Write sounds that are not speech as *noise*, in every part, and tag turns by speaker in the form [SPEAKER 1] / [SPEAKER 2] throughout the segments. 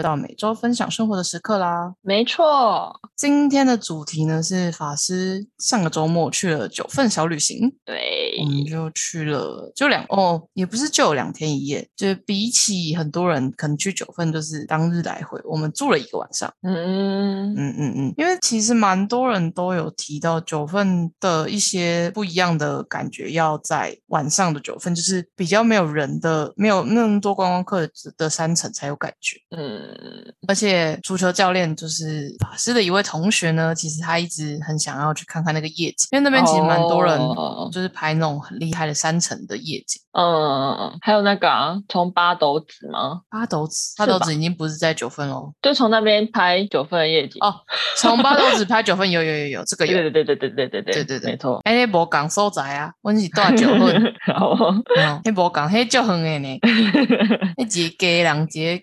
[SPEAKER 1] 又到每周分享生活的时刻啦。
[SPEAKER 2] 没错，
[SPEAKER 1] 今天的主题呢是法师上个周末去了九份小旅行，
[SPEAKER 2] 对
[SPEAKER 1] 我，们就去了就两哦，也不是就有两天一夜，就是比起很多人可能去九份就是当日来回，我们住了一个晚上。
[SPEAKER 2] 嗯，
[SPEAKER 1] 嗯嗯嗯，因为其实蛮多人都有提到九份的一些不一样的感觉，要在晚上的九份，就是比较没有人的，没有那么多观光客的山城才有感觉。
[SPEAKER 2] 嗯，
[SPEAKER 1] 而且足球教练就是法师的一位同学呢，其实他一直很想要去看看那个夜景，因为那边其实蛮多人
[SPEAKER 2] 哦
[SPEAKER 1] 就是拍那种很厉害的山城的夜景。
[SPEAKER 2] 嗯，还有那个啊，从八斗子吗？
[SPEAKER 1] 八斗子，八斗子已经不是在九份喽。
[SPEAKER 2] 就从那边拍九份的夜景。
[SPEAKER 1] 哦，从八斗子拍九份有有有有这个有。
[SPEAKER 2] 对对对对对对对
[SPEAKER 1] 对对对
[SPEAKER 2] 没错。
[SPEAKER 1] 哎，那无讲所在啊，我是住九份。*laughs*
[SPEAKER 2] 好，
[SPEAKER 1] 哦，迄无讲，迄足远的呢，*laughs* 迄一个家人一个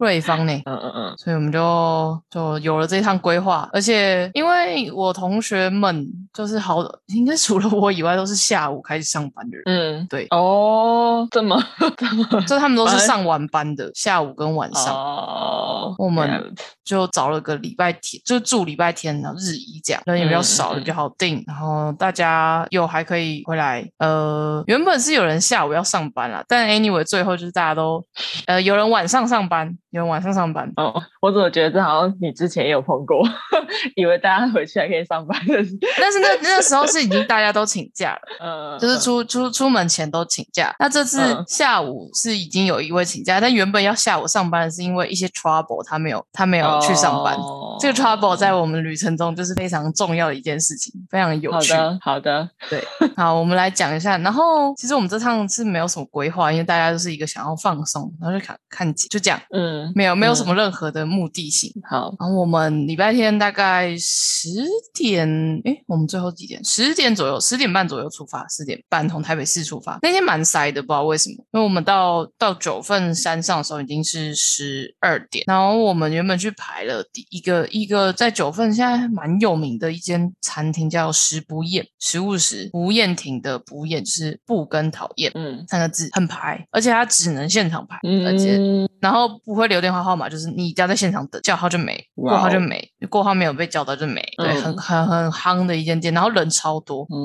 [SPEAKER 1] 瑞芳呢，
[SPEAKER 2] 嗯嗯嗯，
[SPEAKER 1] 所以我们就就有了这一趟规划。而且因为我同学们就是好，应该除了我以外都是下午开始上班的人，
[SPEAKER 2] 嗯，
[SPEAKER 1] 对
[SPEAKER 2] 哦，这么这么
[SPEAKER 1] 就他们都是上晚班的，下午跟晚上。
[SPEAKER 2] 哦，
[SPEAKER 1] 我们就找了个礼拜天，就住礼拜天然后日一这样，人也比较
[SPEAKER 2] 嗯
[SPEAKER 1] 少，比较好订。然后大家又还可以回来，呃，原本是有人下午要上班啦，但 anyway 最后就是大家都，呃，有人晚上上班，有人晚上上班。
[SPEAKER 2] 哦，我怎么觉得这好像你之前也有碰过，*laughs* 以为大家回去还可以上班的事，
[SPEAKER 1] 但是那那时候是已经大家都请假了，*laughs*
[SPEAKER 2] 嗯，
[SPEAKER 1] 就是出出出门前都请假。那这次
[SPEAKER 2] 嗯
[SPEAKER 1] 下午是已经有一位请假，但原本要下午上班的是因为一些 trouble，他没有他没有去上班。
[SPEAKER 2] 哦
[SPEAKER 1] 这个 trouble 在我们旅程中就是非常重要的一件事情，非常有趣。
[SPEAKER 2] 好的好的，
[SPEAKER 1] 对，好，我们来讲一下。然后，其实我们这趟是没有什么规划，因为大家都是一个想要放松，然后就看看景，就这样，
[SPEAKER 2] 嗯，
[SPEAKER 1] 没有没有什
[SPEAKER 2] 嗯
[SPEAKER 1] 么任何的目的性。
[SPEAKER 2] 好，
[SPEAKER 1] 然后我们礼拜天大概十点，诶，我们最后几点？十点左右，十点半左右出发，十点半从台北市出发。那天蛮塞的，不知道为什么，因为我们到到九份山上的时候已经是十二点，然后我们原本去排了第一个一个在九份现在蛮有名的一间餐厅，叫食不厌，食物食不厌亭的不厌就是不跟讨厌。
[SPEAKER 2] 嗯
[SPEAKER 1] 三个字很排，而且它只能现场排，而且
[SPEAKER 2] 嗯，
[SPEAKER 1] 然后不会留电话号码，就是你只要在现场等，叫号就没，过号就没，过号没有被叫到就没。对，
[SPEAKER 2] 嗯
[SPEAKER 1] 很很很夯的一间店，然后人超多。
[SPEAKER 2] 嗯，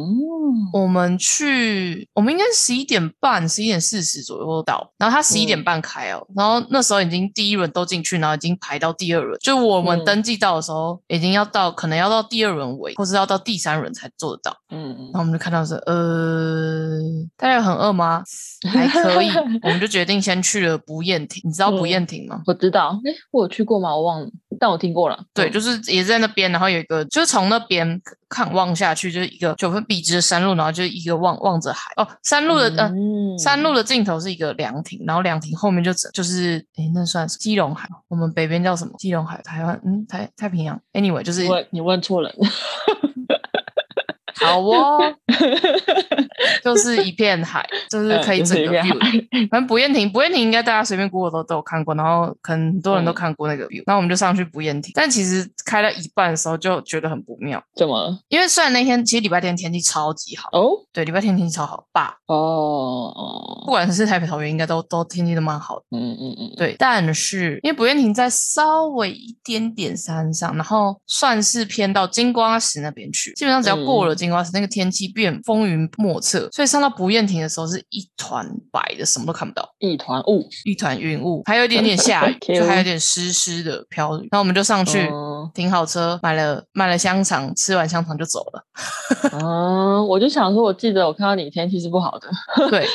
[SPEAKER 1] 我们去，我们应该十一点半、十一点四十左右到，然后他十一点
[SPEAKER 2] 嗯
[SPEAKER 1] 半开哦，然后那时候已经第一轮都进去，然后已经排到第二轮，就我们
[SPEAKER 2] 嗯
[SPEAKER 1] 登记到的时候，已经要到可能要到第二轮尾，或是要到第三轮才做得到。
[SPEAKER 2] 嗯
[SPEAKER 1] 然后我们就看到是，呃，大家有很饿吗？还可以，*laughs* 我们就决定先去了不厌亭。你知道不
[SPEAKER 2] 嗯
[SPEAKER 1] 厌亭吗？
[SPEAKER 2] 我知道，哎，我有去过吗？我忘了，但我听过了。
[SPEAKER 1] 对，
[SPEAKER 2] 嗯
[SPEAKER 1] 就是也在那边，然后有一个，就是从那边看望下去，就是一个九分笔直的山路，然后就是一个望望着海。哦，山路的、呃，
[SPEAKER 2] 嗯
[SPEAKER 1] 山路的尽头是一个凉亭，然后凉亭后面就整就是，诶，那算是基隆海，我们北边叫什么？基隆海，台湾，嗯，台太平洋。Anyway，就是
[SPEAKER 2] 你问你问错人，
[SPEAKER 1] 好哦，*laughs* 就是一片海，就是可以整个 view 的。反正不厌亭，不厌亭应该大家随便 Google 都都有看过，然后可能很多人都
[SPEAKER 2] 嗯。
[SPEAKER 1] 看过那个 view。那、我们就上去不厌亭，但其实开到一半的时候就觉得很不妙，
[SPEAKER 2] 怎么？了？
[SPEAKER 1] 因为虽然那天其实礼拜天天气超级好，
[SPEAKER 2] 哦？
[SPEAKER 1] 对，礼拜天天气超好，爸，
[SPEAKER 2] 哦哦，
[SPEAKER 1] 不管是台北、桃园，应该都都天气都蛮好的。
[SPEAKER 2] 嗯嗯嗯，
[SPEAKER 1] 对，但是因为不厌亭在稍微一点点山上，然后算是偏到金瓜石那边去，基本上只要过了金瓜石，那个天气变风云莫测，所以上到不厌亭的时候是一团白的，什么都看不到，
[SPEAKER 2] 一团雾，
[SPEAKER 1] 一团云雾，还有一点点下雨，*laughs* 就还有点湿湿的飘雨。然后我们就上去。
[SPEAKER 2] 嗯
[SPEAKER 1] 停好车，买了买了香肠，吃完香肠就走了。
[SPEAKER 2] 嗯，*laughs* 我就想说，我记得我看到你天气是不好的，
[SPEAKER 1] 对，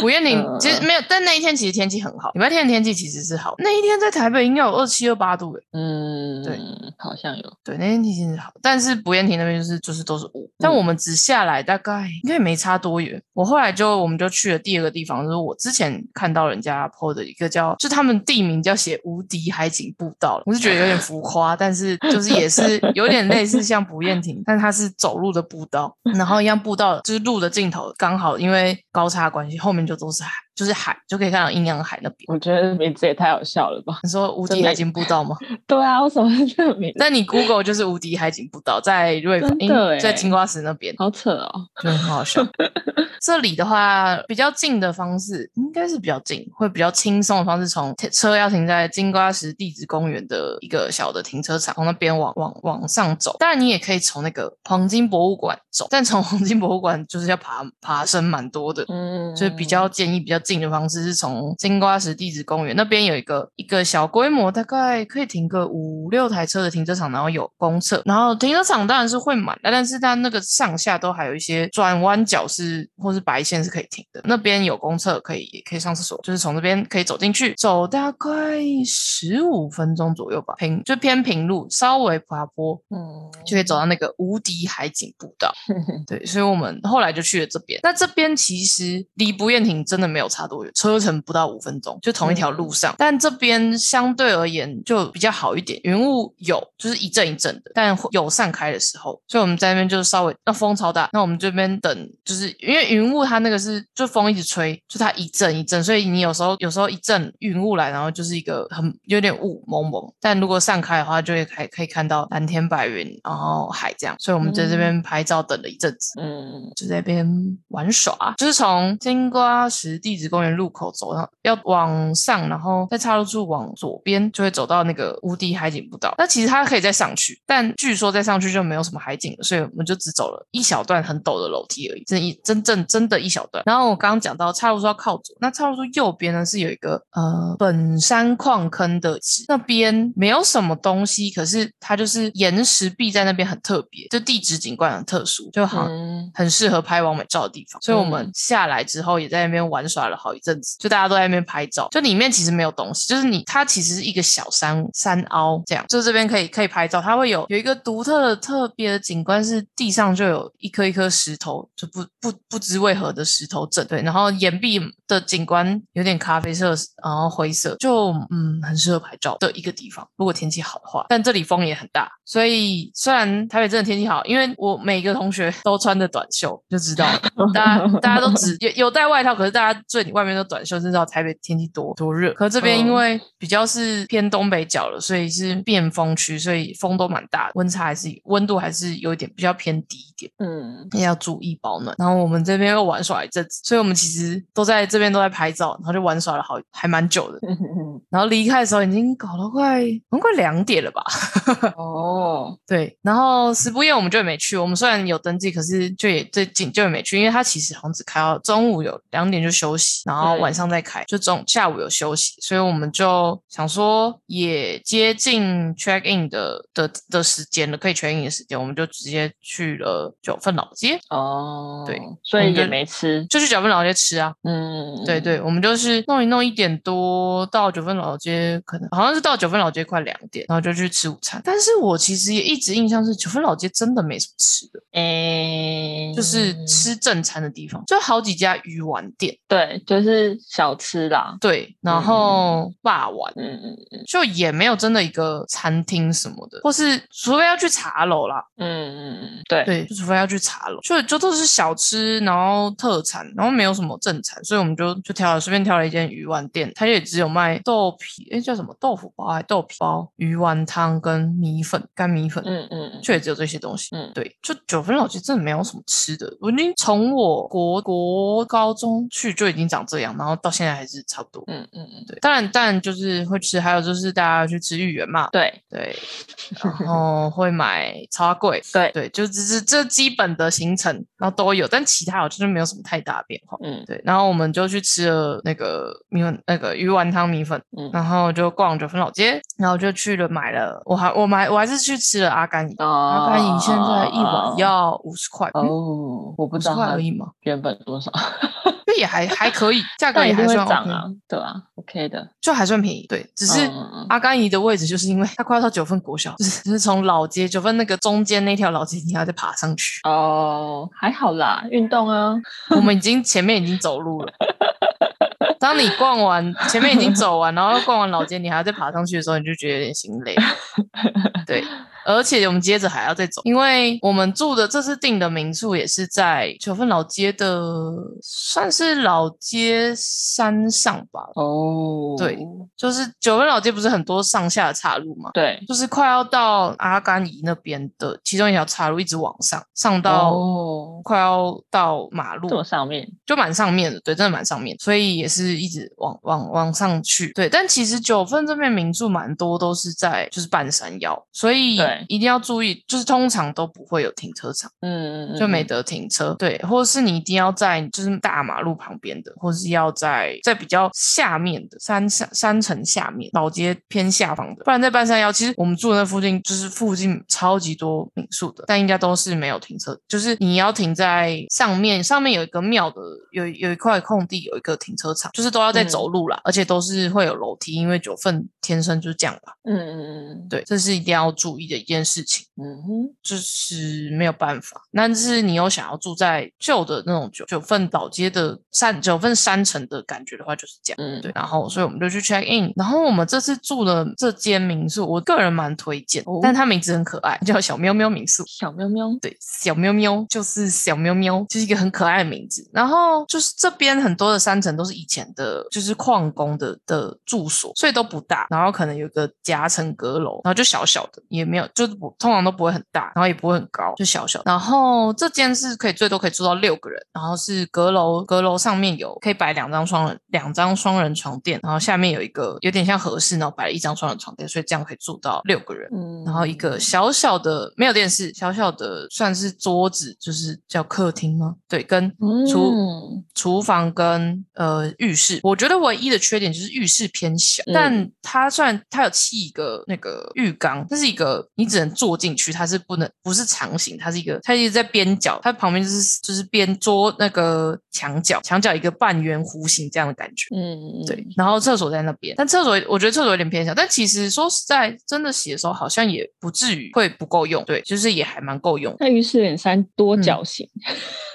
[SPEAKER 1] 不厌亭
[SPEAKER 2] 嗯
[SPEAKER 1] 其实没有，但那一天其实天气很好，礼拜天的天气其实是好。那一天在台北应该有二七二八度诶，
[SPEAKER 2] 嗯，
[SPEAKER 1] 对，
[SPEAKER 2] 好像有，
[SPEAKER 1] 对，那天天气是好，但是不厌亭那边就是就是都是雾。但
[SPEAKER 2] 嗯
[SPEAKER 1] 我们只下来大概应该也没差多远。我后来就我们就去了第二个地方，就是我之前看到人家 PO 的一个叫，就他们地名叫写无敌海景步道，我是觉得有点浮夸，但是就是也是有点类似像不厌亭，但它是走路的步道，然后一样步道就是路的尽头刚好因为高差关系，后面就都是海。就是海，就可以看到阴阳海那边。
[SPEAKER 2] 我觉得名字也太好笑了吧？
[SPEAKER 1] 你说无敌海景步道吗？*laughs*
[SPEAKER 2] 对啊，我什么是这个名字？
[SPEAKER 1] 但你 Google 就是无敌海景步道，在瑞
[SPEAKER 2] 真
[SPEAKER 1] 英
[SPEAKER 2] 的欸
[SPEAKER 1] 在金瓜石那边，
[SPEAKER 2] 好扯哦。
[SPEAKER 1] 就很好笑。*laughs* 这里的话，比较近的方式应该是比较近，会比较轻松的方式，从车要停在金瓜石地质公园的一个小的停车场，从那边往往往上走。当然，你也可以从那个黄金博物馆走，但从黄金博物馆就是要爬爬升蛮多的。
[SPEAKER 2] 嗯，
[SPEAKER 1] 所以比较建议比较近的方式是从金瓜石地质公园那边有一个一个小规模，大概可以停个五六台车的停车场，然后有公厕，然后停车场当然是会满的，但是它那个上下都还有一些转弯角是或是白线是可以停的，那边有公厕可以也可以上厕所，就是从这边可以走进去，走大概十五分钟左右吧，平就偏平路，稍微爬坡，
[SPEAKER 2] 嗯，
[SPEAKER 1] 就可以走到那个无敌海景步道。*laughs* 对，所以我们后来就去了这边。那这边其实离不厌亭真的没有差多远，车程不到五分钟，就同一条路上。但这边相对而言就比较好一点，云雾有就是一阵一阵的，但有散开的时候，所以我们在那边就是稍微那风超大，那我们这边等，就是因为云雾它那个是就风一直吹，就它一阵一阵，所以你有时候有时候一阵云雾来，然后就是一个很有点雾蒙蒙，但如果散开的话，就会还可以看到蓝天白云，然后海这样。所以我们在这边拍照等了一阵子。
[SPEAKER 2] 嗯
[SPEAKER 1] 就在那边玩耍，就是从金瓜石地质公园路口走，然后要往上，然后在岔路处往左边就会走到那个无敌海景步道。那其实它可以再上去，但据说再上去就没有什么海景了，所以我们就只走了一小段很陡的楼梯而已，真一真正真的一小段。然后我刚刚讲到岔路处要靠左，那岔路处右边呢是有一个呃本山矿坑的址，那边没有什么东西，可是它就是岩石壁在那边很特别，就地质景观很特殊，就好
[SPEAKER 2] 嗯
[SPEAKER 1] 很适合拍完美照的地方，所以我们
[SPEAKER 2] 嗯
[SPEAKER 1] 下来之后也在那边玩耍了好一阵子，就大家都在那边拍照。就里面其实没有东西，就是你它其实是一个小山山凹这样，就这边可以可以拍照，它会有有一个独特的特别的景观，是地上就有一颗一颗石头，就不不不知为何的石头阵，对，然后岩壁的景观有点咖啡色，然后灰色，就嗯很适合拍照的一个地方。如果天气好的话，但这里风也很大，所以虽然台北真的天气好，因为我每个同学都穿着短袖，就知道大家大家都只有有带外套，可是大家最外面都短袖，就知道台北天气多多热。可这边因为比较是偏东北角了，所以是变风区，所以风都蛮大的，温差还是温度还是有一点比较偏低一点。
[SPEAKER 2] 嗯
[SPEAKER 1] 要注意保暖。然后我们这边又玩耍一阵子，所以我们其实都在这边都在拍照，然后就玩耍了好还蛮久的。*laughs* 然后离开的时候已经搞了快，快两点了吧？*laughs*
[SPEAKER 2] 哦，*laughs*
[SPEAKER 1] 对，然后石不夜我们就也没去。我们虽然有登记，可是就也最近就也没去，因为它其实好像只开到中午有两点就休息，然后晚上再开，就中下午有休息，所以我们就想说也接近 check in 的的的时间了，可以 check in 的时间，我们就直接去了九份老街，
[SPEAKER 2] 哦，
[SPEAKER 1] 对
[SPEAKER 2] 所以也没吃，
[SPEAKER 1] 就去九份老街吃啊。
[SPEAKER 2] 嗯，
[SPEAKER 1] 对对，我们就是弄一弄一点多到九份老街，可能好像是到九份老街快两点，然后就去吃午餐。但是我其实也一直印象是九份老街真的没什么吃的，
[SPEAKER 2] 诶，
[SPEAKER 1] 就是吃正餐的地方，就好几家鱼丸店，
[SPEAKER 2] 对，就是小吃啦，
[SPEAKER 1] 对，然后霸丸。
[SPEAKER 2] 嗯嗯嗯。
[SPEAKER 1] 就也没有真的一个餐厅什么的，或是除非要去茶楼啦，
[SPEAKER 2] 嗯嗯嗯，对，
[SPEAKER 1] 对，就除非要去茶楼，就就都是小吃，然后特产，然后没有什么正餐，所以我们就就挑了随便挑了一间鱼丸店，它也只有卖豆皮，哎，叫什么？豆腐包还豆皮包、鱼丸汤跟米粉、干米粉，
[SPEAKER 2] 嗯嗯嗯。
[SPEAKER 1] 就也只有这些东西。
[SPEAKER 2] 嗯。
[SPEAKER 1] 对，就九份老街真的没有什么吃的，我已经从我国国高中去就已经长这样，然后到现在还是差不多。
[SPEAKER 2] 嗯嗯嗯，
[SPEAKER 1] 对，当然当然就是会吃，还有就是大家去吃芋圆嘛，
[SPEAKER 2] 对
[SPEAKER 1] 对，然后会买超贵，*laughs*
[SPEAKER 2] 对，
[SPEAKER 1] 对，就只是这基本的行程，然后都有，但其他好像就没有什么太大的变化。
[SPEAKER 2] 嗯
[SPEAKER 1] 对，然后我们就去吃了那个米粉，那个鱼丸汤米粉，
[SPEAKER 2] 嗯
[SPEAKER 1] 然后就逛九份老街，然后就去了买了，我还我买我还是去吃了阿甘姨，阿
[SPEAKER 2] 阿
[SPEAKER 1] 甘姨现在一碗要五十块，嗯
[SPEAKER 2] 哦，我不知道它
[SPEAKER 1] 块而已嘛，
[SPEAKER 2] 原本多少，*laughs*
[SPEAKER 1] 就也还还可以，价格也还算
[SPEAKER 2] 涨
[SPEAKER 1] OK，
[SPEAKER 2] 啊，对啊，OK 的，
[SPEAKER 1] 就还算便宜，对，只是。阿甘姨的位置，就是因为它快要到九份国小，就是就 *laughs* 是从老街九份那个中间那条老街，你还要再爬上去。
[SPEAKER 2] 哦，还好啦，运动啊，*laughs*
[SPEAKER 1] 我们已经前面已经走路了。当你逛完前面已经走完，然后逛完老街，你还要再爬上去的时候，你就觉得有点心累。对，而且我们接着还要再走，因为我们住的这次订的民宿也是在九份老街的，算是老街山上吧。
[SPEAKER 2] 哦，
[SPEAKER 1] 对就是九份老街不是很多上下的岔路嘛，
[SPEAKER 2] 对，
[SPEAKER 1] 就是快要到阿甘怡那边的其中一条岔路，一直往上上到
[SPEAKER 2] 哦，
[SPEAKER 1] 快要到马路
[SPEAKER 2] 这，么上面，
[SPEAKER 1] 就蛮上面的，对，真的蛮上面，所以也是一直往往往上去，对。但其实九份这边民宿蛮多都是在就是半山腰，所以
[SPEAKER 2] 对。
[SPEAKER 1] 一定要注意，就是通常都不会有停车场，
[SPEAKER 2] 嗯
[SPEAKER 1] 就没得停车，对，或者是你一定要在就是大马路旁边的，或者是要在在比较下面的山上山城下面老街偏下方的，不然在半山腰，其实我们住的那附近就是附近超级多民宿的，但应该都是没有停车，就是你要停在上面，上面有一个庙的，有有一块空地，有一个停车场，就是都要在走路啦，而且都是会有楼梯，因为九份天生就是这样吧，
[SPEAKER 2] 嗯嗯嗯。
[SPEAKER 1] 对，这是一定要注意的一件事情。
[SPEAKER 2] 嗯哼，
[SPEAKER 1] 就是没有办法。但是你又想要住在旧的那种九九份老街的山九份山城的感觉的话，就是这样。
[SPEAKER 2] 嗯
[SPEAKER 1] 对，然后所以我们就去 check in。然后我们这次住的这间民宿，我个人蛮推荐，
[SPEAKER 2] 哦
[SPEAKER 1] 但它名字很可爱，叫小喵喵民宿。
[SPEAKER 2] 小喵喵，
[SPEAKER 1] 对，小喵喵就是小喵喵，就是一个很可爱的名字。然后就是这边很多的山城都是以前的，就是矿工的的住所，所以都不大。然后可能有个夹层阁楼，然后就小小的，也没有，就是不通常都不会很大，然后也不会很高，就小小。然后这间是可以最多可以住到六个人，然后是阁楼，阁楼上面有可以摆两张双人两张双人床垫，然后下面有一个有点像合适，然后摆了一张双人床垫，所以这样可以住到六个人。
[SPEAKER 2] 嗯，
[SPEAKER 1] 然后一个小小的没有电视，小小的算是桌子，就是叫客厅吗？对，跟厨、
[SPEAKER 2] 嗯
[SPEAKER 1] 厨房跟呃浴室，我觉得唯一的缺点就是浴室偏小，
[SPEAKER 2] 嗯
[SPEAKER 1] 但它虽然它有砌一个那个浴缸，这是一个你只能坐进去，它是不能不是长形，它是一个它一直在边角，它旁边就是就是边桌那个墙角，墙角一个半圆弧形这样的感觉。
[SPEAKER 2] 嗯，
[SPEAKER 1] 对，然后厕所在那边，但厕所我觉得厕所有点偏小，但其实说实在，真的洗的时候好像也不至于会不够用，对，就是也还蛮够用。
[SPEAKER 2] 那浴室有点三多角形，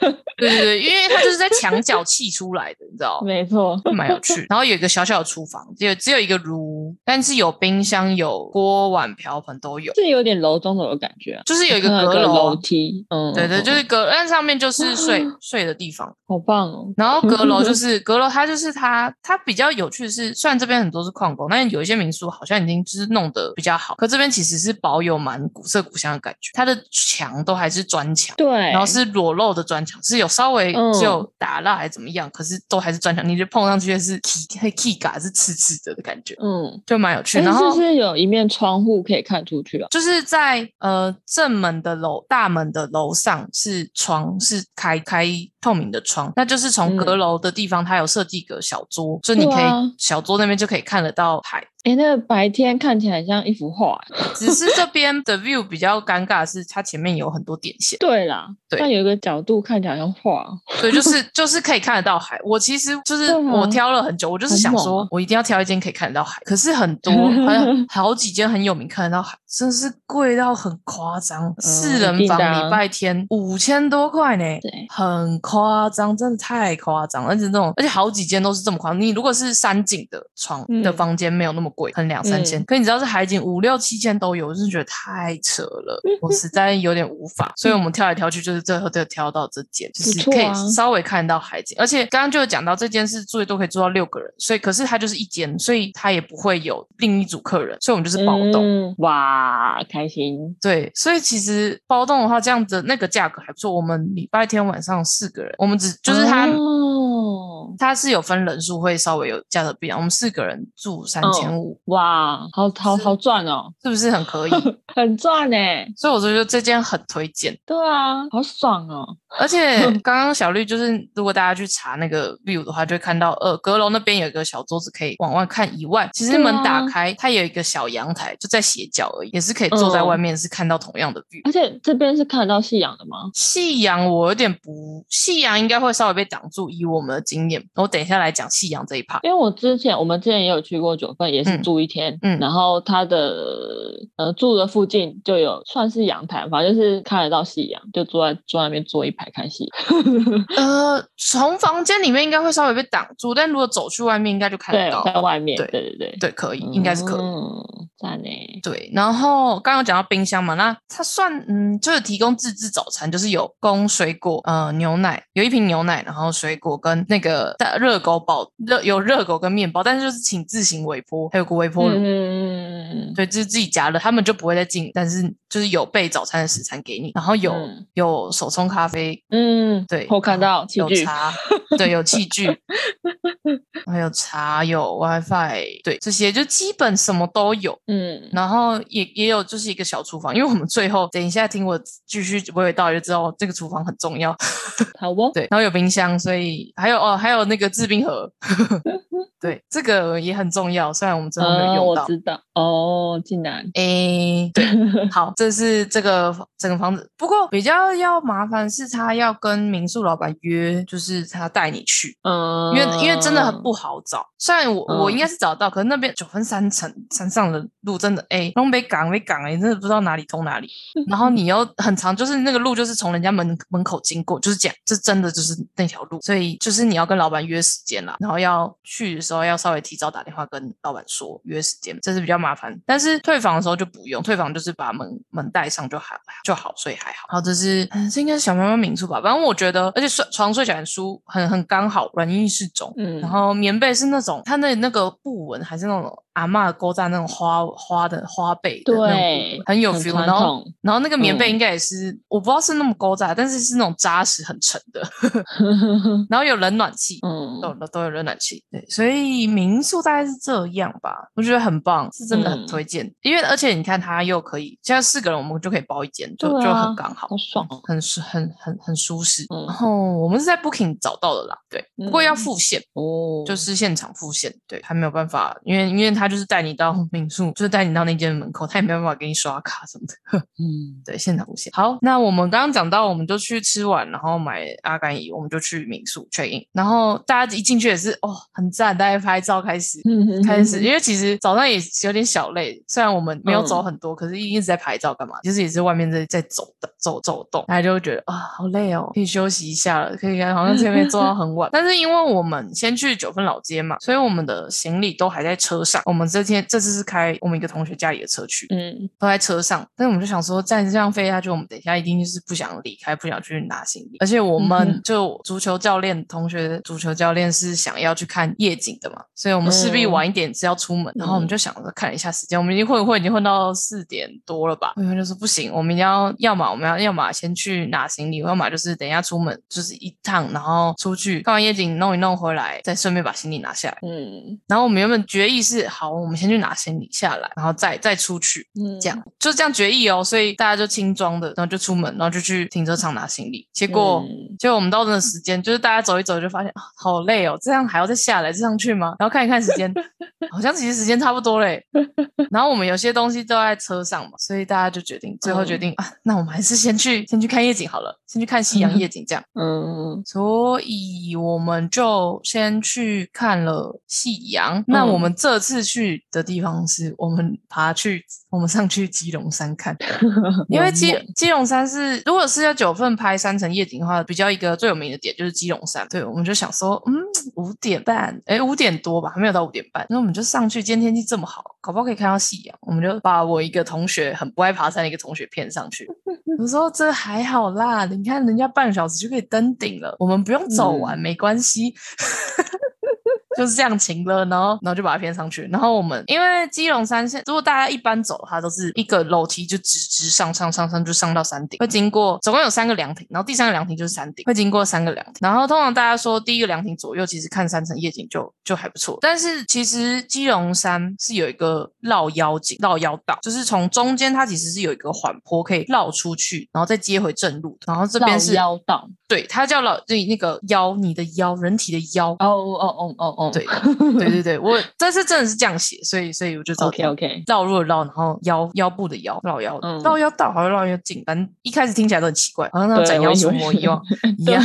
[SPEAKER 2] *laughs*
[SPEAKER 1] 对对对，因为它就是在墙角砌出来的，你知道，*laughs*
[SPEAKER 2] 没错，
[SPEAKER 1] 蛮有趣。然后有一个小小的厨房，只有只有一个炉，但是有冰箱、有锅碗瓢盆都有，
[SPEAKER 2] 这有点楼中楼的感觉啊，
[SPEAKER 1] 就是有一个阁楼
[SPEAKER 2] 楼
[SPEAKER 1] 啊。
[SPEAKER 2] 梯，嗯，
[SPEAKER 1] 对对，
[SPEAKER 2] 嗯
[SPEAKER 1] 就是阁，但上面就是睡睡的地方。
[SPEAKER 2] 好棒哦，
[SPEAKER 1] 然后阁楼就 *laughs* 是阁楼，它就是它它比较有趣的是，虽然这边很多是矿工，但是有一些民宿好像已经就是弄得比较好，可这边其实是保有蛮古色古香的感觉，它的墙都还是砖墙。
[SPEAKER 2] 对，
[SPEAKER 1] 然后是裸露的砖墙，是有稍微就打蜡还是怎么样，可是都还是砖墙，你就碰上去是 key 黑 key 嘎是刺刺的的感觉，
[SPEAKER 2] 嗯，
[SPEAKER 1] 就蛮有趣。
[SPEAKER 2] 哎
[SPEAKER 1] 然后
[SPEAKER 2] 是是有一面窗户可以看出去啊？
[SPEAKER 1] 就是在呃正门的楼大门的楼上是窗，是开开透明的窗，那就是从
[SPEAKER 2] 嗯
[SPEAKER 1] 阁楼的地方，它有设计一个小桌，所以你可以、小桌那边就可以看得到海。
[SPEAKER 2] 哎，那个白天看起来很像一幅画欸。*laughs*
[SPEAKER 1] 只是这边的 view 比较尴尬的是，它前面有很多点线，
[SPEAKER 2] 对啦，
[SPEAKER 1] 对
[SPEAKER 2] 但有一个角度看起来像画，*laughs*
[SPEAKER 1] 所以就是就是可以看得到海。我其实就是我挑了很久，我就是想说我一定要挑一间可以看得到海。可是很多 *laughs* 好像好几间很有名看得到海，真是贵到很夸张。四人房礼拜天五千多块呢，
[SPEAKER 2] 对
[SPEAKER 1] 很夸张，真的太夸张。而且那种，而且好几间都是这么夸张。你如果是山景的床
[SPEAKER 2] 嗯
[SPEAKER 1] 的房间，没有那么贵，可能两三千。可你知道是海景五六七千都有，我真的觉得太扯了，我实在有点无法。*laughs* 所以我们挑来挑去，就是最后就挑到这间，就是可以稍微看到海景。而且刚刚就有讲到这间是最多可以住到六个人，所以可是它就是一间，所以它也不会有另一组客人，所以我们就是包栋。
[SPEAKER 2] 嗯，哇，开心，
[SPEAKER 1] 对，所以其实包栋的话，这样子那个价格还不错。我们礼拜天晚上四个人，我们只就是他、
[SPEAKER 2] 哦，
[SPEAKER 1] 他是有分人数，会稍微有价格不一样。我们四个人住三千五，
[SPEAKER 2] 哇，好好好赚哦，
[SPEAKER 1] 是不是很可以？*laughs*
[SPEAKER 2] 很赚哎，
[SPEAKER 1] 所以我觉得这间很推荐。
[SPEAKER 2] 对啊，好爽哦，
[SPEAKER 1] 而且 *laughs* 刚刚小绿就是，如果大家去查那个 view 的话，就会看到，呃，阁楼那边有一个小桌子可以往外看以外，其实门打开，它有一个小阳台，就在斜角而已，也是可以坐在
[SPEAKER 2] 嗯
[SPEAKER 1] 外面，是看到同样的 view。
[SPEAKER 2] 而且这边是看得到夕阳的吗？
[SPEAKER 1] 夕阳我有点不，夕阳应该会稍微被挡住，以我们的经验，我等一下来讲夕阳这一 part。
[SPEAKER 2] 因为我之前我们之前也有去过九份，也是
[SPEAKER 1] 嗯
[SPEAKER 2] 住一天，
[SPEAKER 1] 嗯
[SPEAKER 2] 然后它的呃住的附近就有算是阳台，反正就是看得到夕阳，就坐在坐在那边坐一排看戏。*laughs*
[SPEAKER 1] 呃，从房间里面应该会稍微被挡住，但如果走去外面，应该就看得，到。
[SPEAKER 2] 在外面，
[SPEAKER 1] 对
[SPEAKER 2] 对对对，
[SPEAKER 1] 可以，应该是可以。
[SPEAKER 2] 嗯，赞呢。
[SPEAKER 1] 对，然后刚刚有讲到冰箱嘛，那它算嗯，就是提供自制早餐，就是有供水果，呃，牛奶，有一瓶牛奶，然后水果跟那个大热狗包热有热狗跟面包，但是就是请自行微波，还有个微波炉。
[SPEAKER 2] 嗯，
[SPEAKER 1] 对，就是自己夹了，他们就不会再进，但是就是有备早餐的食材给你，然后有、
[SPEAKER 2] 嗯
[SPEAKER 1] 有手冲咖啡，
[SPEAKER 2] 嗯，
[SPEAKER 1] 对
[SPEAKER 2] 我看到器具，
[SPEAKER 1] 有茶，对，有器具，*laughs* 还有茶，有 WiFi，对，这些就基本什么都有。
[SPEAKER 2] 嗯，
[SPEAKER 1] 然后也也有就是一个小厨房，因为我们最后等一下听我继续娓娓道来就知道这个厨房很重要。
[SPEAKER 2] 好哦，*laughs*
[SPEAKER 1] 对，然后有冰箱，所以还有哦，还有那个制冰盒，*laughs* 对，这个也很重要。虽然我们真的没有
[SPEAKER 2] 嗯，
[SPEAKER 1] 用到，
[SPEAKER 2] 我知道，哦，竟然，
[SPEAKER 1] 诶，*laughs* 对，好，这是这个整个房子。不过比较要麻烦是他要跟民宿老板约，就是他带你去，
[SPEAKER 2] 嗯，
[SPEAKER 1] 因为因为真的很不好找。虽然我、我应该
[SPEAKER 2] 嗯
[SPEAKER 1] 是找到，可是那边九分三层山上的路真的诶，东北港北港诶，真的不知道哪里通哪里。*laughs* 然后你又很长，就是那个路就是从人家门门口经过，就是这样，这真的就是那条路。所以就是你要跟老板约时间啦，然后要去的时候要稍微提早打电话跟老板说约时间，这是比较麻烦。但是退房的时候就不用，退房就是把门门带上就还就好，所以还好。好，这是嗯这应该是小猫猫民宿吧？反正我觉得，而且睡床睡起来很舒，很很刚好，软硬适中。
[SPEAKER 2] 嗯，
[SPEAKER 1] 然后棉被是那种它那那个布纹还是那种阿嬷勾在那种花花的花被
[SPEAKER 2] 对，
[SPEAKER 1] 很有 feel。
[SPEAKER 2] 传
[SPEAKER 1] 然后然后那个棉被
[SPEAKER 2] 嗯
[SPEAKER 1] 应该也是、我不知道是那么勾扎，但是是那种扎实很沉的。*laughs* 然后有冷暖气，
[SPEAKER 2] 嗯
[SPEAKER 1] 都都都有冷暖气，对，所以民宿大概是这样吧，我觉得很棒，是真的很
[SPEAKER 2] 嗯
[SPEAKER 1] 推荐。因为而且你看，它又可以现在四个人，我们就可以包一间，就、就很刚好
[SPEAKER 2] 好，爽哦，
[SPEAKER 1] 很舒很很很舒适。
[SPEAKER 2] 嗯
[SPEAKER 1] 然后我们是在 Booking 找到的啦，对，不过要
[SPEAKER 2] 嗯
[SPEAKER 1] 付现。
[SPEAKER 2] 哦，
[SPEAKER 1] 就是现场付现，对，还没有办法，因为因为他就是带你到民宿，就是带你到那间门口，他也没有办法给你刷卡什么的。*laughs*
[SPEAKER 2] 嗯，
[SPEAKER 1] 对，现场无线。好，那我们刚刚讲到，我们就去吃完，然后买阿甘椅，我们就去民宿 check in，然后大家一进去也是哦，很赞，大家拍照开始。嗯开始，因为其实早上也有点小累，虽然我们没有走
[SPEAKER 2] 嗯
[SPEAKER 1] 很多，可是一直在拍照干嘛？其实也是外面在在走的走走动，大家就会觉得啊好累哦，可以休息一下了，可以好像前面坐到很晚。*laughs* 但是因为我们先去九份老街嘛，所以我们的行李都还在车上。我们这天这次是开我们一个同学家里的车去，
[SPEAKER 2] 嗯
[SPEAKER 1] 都在车上，但是我们就想说，再这样飞下去，我们等一下一定就是不想离开，不想去拿行李。而且我
[SPEAKER 2] 嗯
[SPEAKER 1] 们就足球教练同学，足球教练是想要去看夜景的嘛，所以我们势必
[SPEAKER 2] 嗯
[SPEAKER 1] 晚一点是要出门。然后我们就想着看了一下时间，我们已经混混已经混到四点多了吧。我们就说不行，我们一定要要么我们要要么先去拿行李，要么就是等一下出门就是一趟，然后出去看完夜景弄一弄回来，再顺便把行李拿下来。
[SPEAKER 2] 嗯
[SPEAKER 1] 然后我们原本决议是好，我们先去拿行李下来，然后再再出去。
[SPEAKER 2] 嗯，
[SPEAKER 1] 这样就这样决议哦，所以大家就轻装的，然后就出门，然后就去停车场拿行李。结果，
[SPEAKER 2] 嗯
[SPEAKER 1] 结果我们到那个时间，就是大家走一走就发现啊，好累哦，这样还要再下来再上去吗？然后看一看时间，*laughs* 好像其实时间差不多嘞。*laughs* 然后我们有些东西都在车上嘛，所以大家就决定，最后决定、啊，那我们还是先去先去看夜景好了，先去看夕阳夜景这样。*laughs*
[SPEAKER 2] 嗯
[SPEAKER 1] 所以我们就先去看了夕阳。那我们这次去的地方是我们爬去，我们上去基隆山看，*laughs* 因为基基隆山是如果是要九份拍山城夜景的话，比较一个最有名的点就是基隆山。对，我们就想说，嗯，五点半，哎，五点多吧，还没有到五点半，那我们就上去。今天天气这么好，搞不好可以看到夕阳。我们就把我一个同学很不爱爬山的一个同学骗上去。*laughs* 我说这还好啦，你看人家半个小时就可以登顶了，我们不用走完，
[SPEAKER 2] 嗯
[SPEAKER 1] 没关系。就是这样情了，然后然后就把它骗上去。然后我们因为基隆山线，如果大家一般走的话，都是一个楼梯就直直上上上上就上到山顶，会经过总共有三个凉亭，然后第三个凉亭就是山顶，会经过三个凉亭。然后通常大家说第一个凉亭左右，其实看山城夜景就就还不错。但是其实基隆山是有一个绕腰景、绕腰道，就是从中间它其实是有一个缓坡可以绕出去，然后再接回正路的。然后这边是
[SPEAKER 2] 绕腰道，
[SPEAKER 1] 对，它叫老对那个腰，你的腰，人体的腰。
[SPEAKER 2] 哦哦哦哦哦，
[SPEAKER 1] 对 *laughs* 对对对，我但是真的是这样写，所以所以我就知道
[SPEAKER 2] OK OK，
[SPEAKER 1] 绕路的绕，然后腰腰部的腰，绕腰
[SPEAKER 2] 嗯
[SPEAKER 1] 绕腰到，好像绕腰颈，反正一开始听起来都很奇怪，好像那斩妖除魔一样 *laughs* 一样。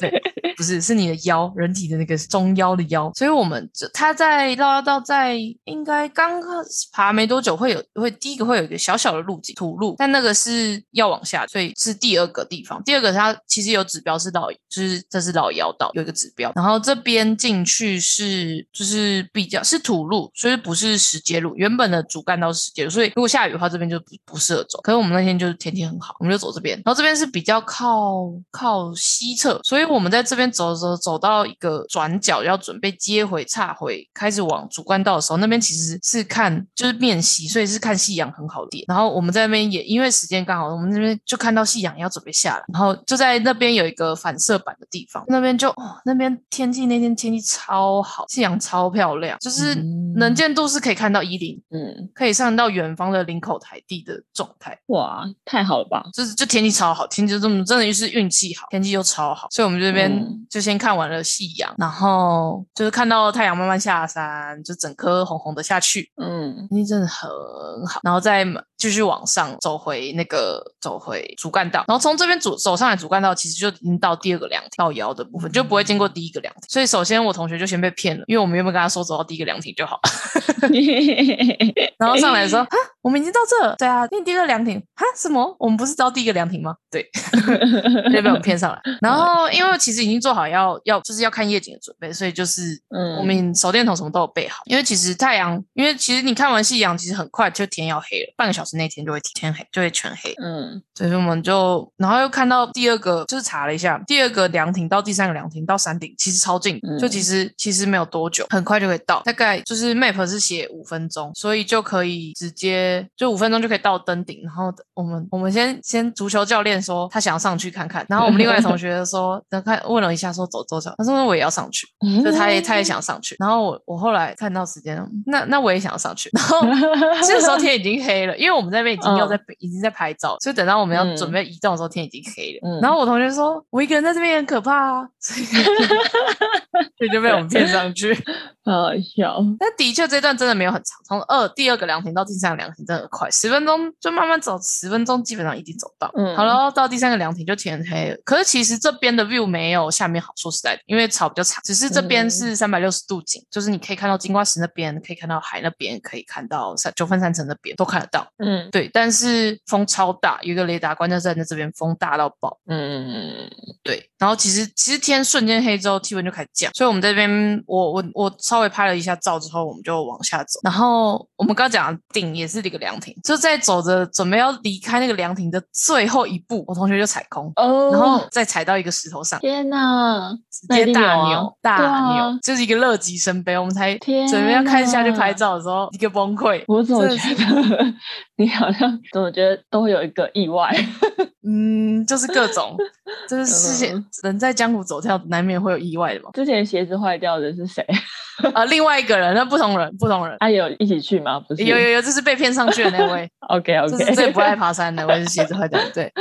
[SPEAKER 2] 对，
[SPEAKER 1] 不是，是你的腰，人体的那个中腰的腰。所以我们这他在绕腰道在应该刚开始爬没多久，会有会第一个会有一个小小的路径土路，但那个是要往下，所以是第二个地方。第二个它其实有指标是老，就是这是老腰道有一个指标，然后这边进去是就是比较是土路，所以不是石阶路。原本的主干道是石阶路，所以如果下雨的话，这边就不不适合走。可是我们那天就是天气很好，我们就走这边，然后这边是比较靠靠西侧，所以我们在这边走走走到一个转角，要准备接回岔回，开始往主干道的时候，那边其实是看就是面西，所以是看夕阳很好的点。然后我们在那边也因为时间刚好，我们那边就看到夕阳要准备下来，然后就在那边有一个反射板的地方，那边就哦那边天气那天天气超好，夕阳超漂亮，就是
[SPEAKER 2] 嗯。
[SPEAKER 1] 能见度是可以看到一零，
[SPEAKER 2] 嗯，
[SPEAKER 1] 可以上到远方的林口台地的状态。
[SPEAKER 2] 哇，太好了吧？
[SPEAKER 1] 就是就天气超好，天气就这么真的就是运气好，天气又超好，所以我们这边
[SPEAKER 2] 嗯。
[SPEAKER 1] 就先看完了夕阳，然后就是看到太阳慢慢下山，就整颗红红的下去，
[SPEAKER 2] 嗯。
[SPEAKER 1] 天气真的很好，然后再继续往上走回那个走回主干道，然后从这边走走上来主干道，其实就已经到第二个凉亭到腰的部分，就不会经过第一个凉亭，所以首先我同学就先被骗了，因为我们原本跟他说走到第一个凉亭就好，*laughs* 然后上来的时候，*laughs* 哈，我们已经到这，对啊，那第一个凉亭，哈，什么？我们不是到第一个凉亭吗？对，*laughs* 就被我们骗上来。然后因为其实已经做好要要就是要看夜景的准备，所以就是
[SPEAKER 2] 嗯
[SPEAKER 1] 我们手电筒什么都有备好。因为其实太阳，因为其实你看完夕阳，其实很快就天要黑了，半个小时内天就会天黑，就会全黑。
[SPEAKER 2] 嗯
[SPEAKER 1] 所以我们就，然后又看到第二个，就是查了一下，第二个凉亭到第三个凉亭到山顶，其实超近，
[SPEAKER 2] 嗯
[SPEAKER 1] 就其实其实没有多久，很快就可以到，大概就是 map 是写五分钟，所以就可以直接就五分钟就可以到登顶。然后我们我们先先足球教练说他想要上去看看，然后我们另外同学说，*laughs* 等看问了一下说走走走，他说我也要上去，就他也他也 *laughs* 想上去。然后我我后来看到时间，那那我也想要上去，然后 *laughs* 这时候天已经黑了，因为我们在那边已经要在、已经在拍照，所以等到我们要
[SPEAKER 2] 嗯
[SPEAKER 1] 准备移动的时候，天已经黑了。
[SPEAKER 2] 嗯
[SPEAKER 1] 然后我同学说，我一个人在这边很可怕啊，*laughs* *laughs* 所以就被我们骗上去。
[SPEAKER 2] 好好笑。
[SPEAKER 1] 但的确这段真的没有很长，从二第二个凉亭到第三个凉亭真的很快，十分钟就慢慢走，十分钟基本上已经走到。
[SPEAKER 2] 嗯
[SPEAKER 1] 好了，到第三个凉亭就天黑了。可是其实这边的 view 没有下面好，说实在的，因为草比较长，只是这边
[SPEAKER 2] 嗯
[SPEAKER 1] 是三百六十度景，就是你可以看到金瓜石那边，可以看到海那边，可以看到三九份山城那边都看得到。
[SPEAKER 2] 嗯
[SPEAKER 1] 对，但是风超大，有一个雷达观测站在这边，风大到爆。
[SPEAKER 2] 嗯
[SPEAKER 1] 对，然后其实其实天瞬间黑之后，气温就开始降，所以我们这边我我我稍微拍了一下照之后，我们就往下走。然后我们刚讲的顶也是一个凉亭，就在走着准备要离开那个凉亭的最后一步，我同学就踩空，
[SPEAKER 2] 哦，
[SPEAKER 1] 然后再踩到一个石头上，
[SPEAKER 2] 天哪，
[SPEAKER 1] 直接大
[SPEAKER 2] 啊
[SPEAKER 1] 扭、大扭，就是一个乐极生悲。我们才
[SPEAKER 2] 天
[SPEAKER 1] 准备要开下去拍照的时候，一个崩溃。
[SPEAKER 2] 我怎么
[SPEAKER 1] 真的是
[SPEAKER 2] 觉得你好像怎么觉得都会有一个意外？*laughs*
[SPEAKER 1] 嗯，就是各种，就是事情
[SPEAKER 2] 嗯
[SPEAKER 1] 人在江湖走跳，难免会有意外的嘛。
[SPEAKER 2] 之前鞋子坏掉的是谁？
[SPEAKER 1] 啊，*laughs* 另外一个人，那不同人，不同人。
[SPEAKER 2] 他有一起去吗？不是，
[SPEAKER 1] 有有有，这是被骗上去的那位
[SPEAKER 2] ，OK
[SPEAKER 1] 这
[SPEAKER 2] OK，
[SPEAKER 1] 是最不爱爬山的，我也是鞋子坏掉。对，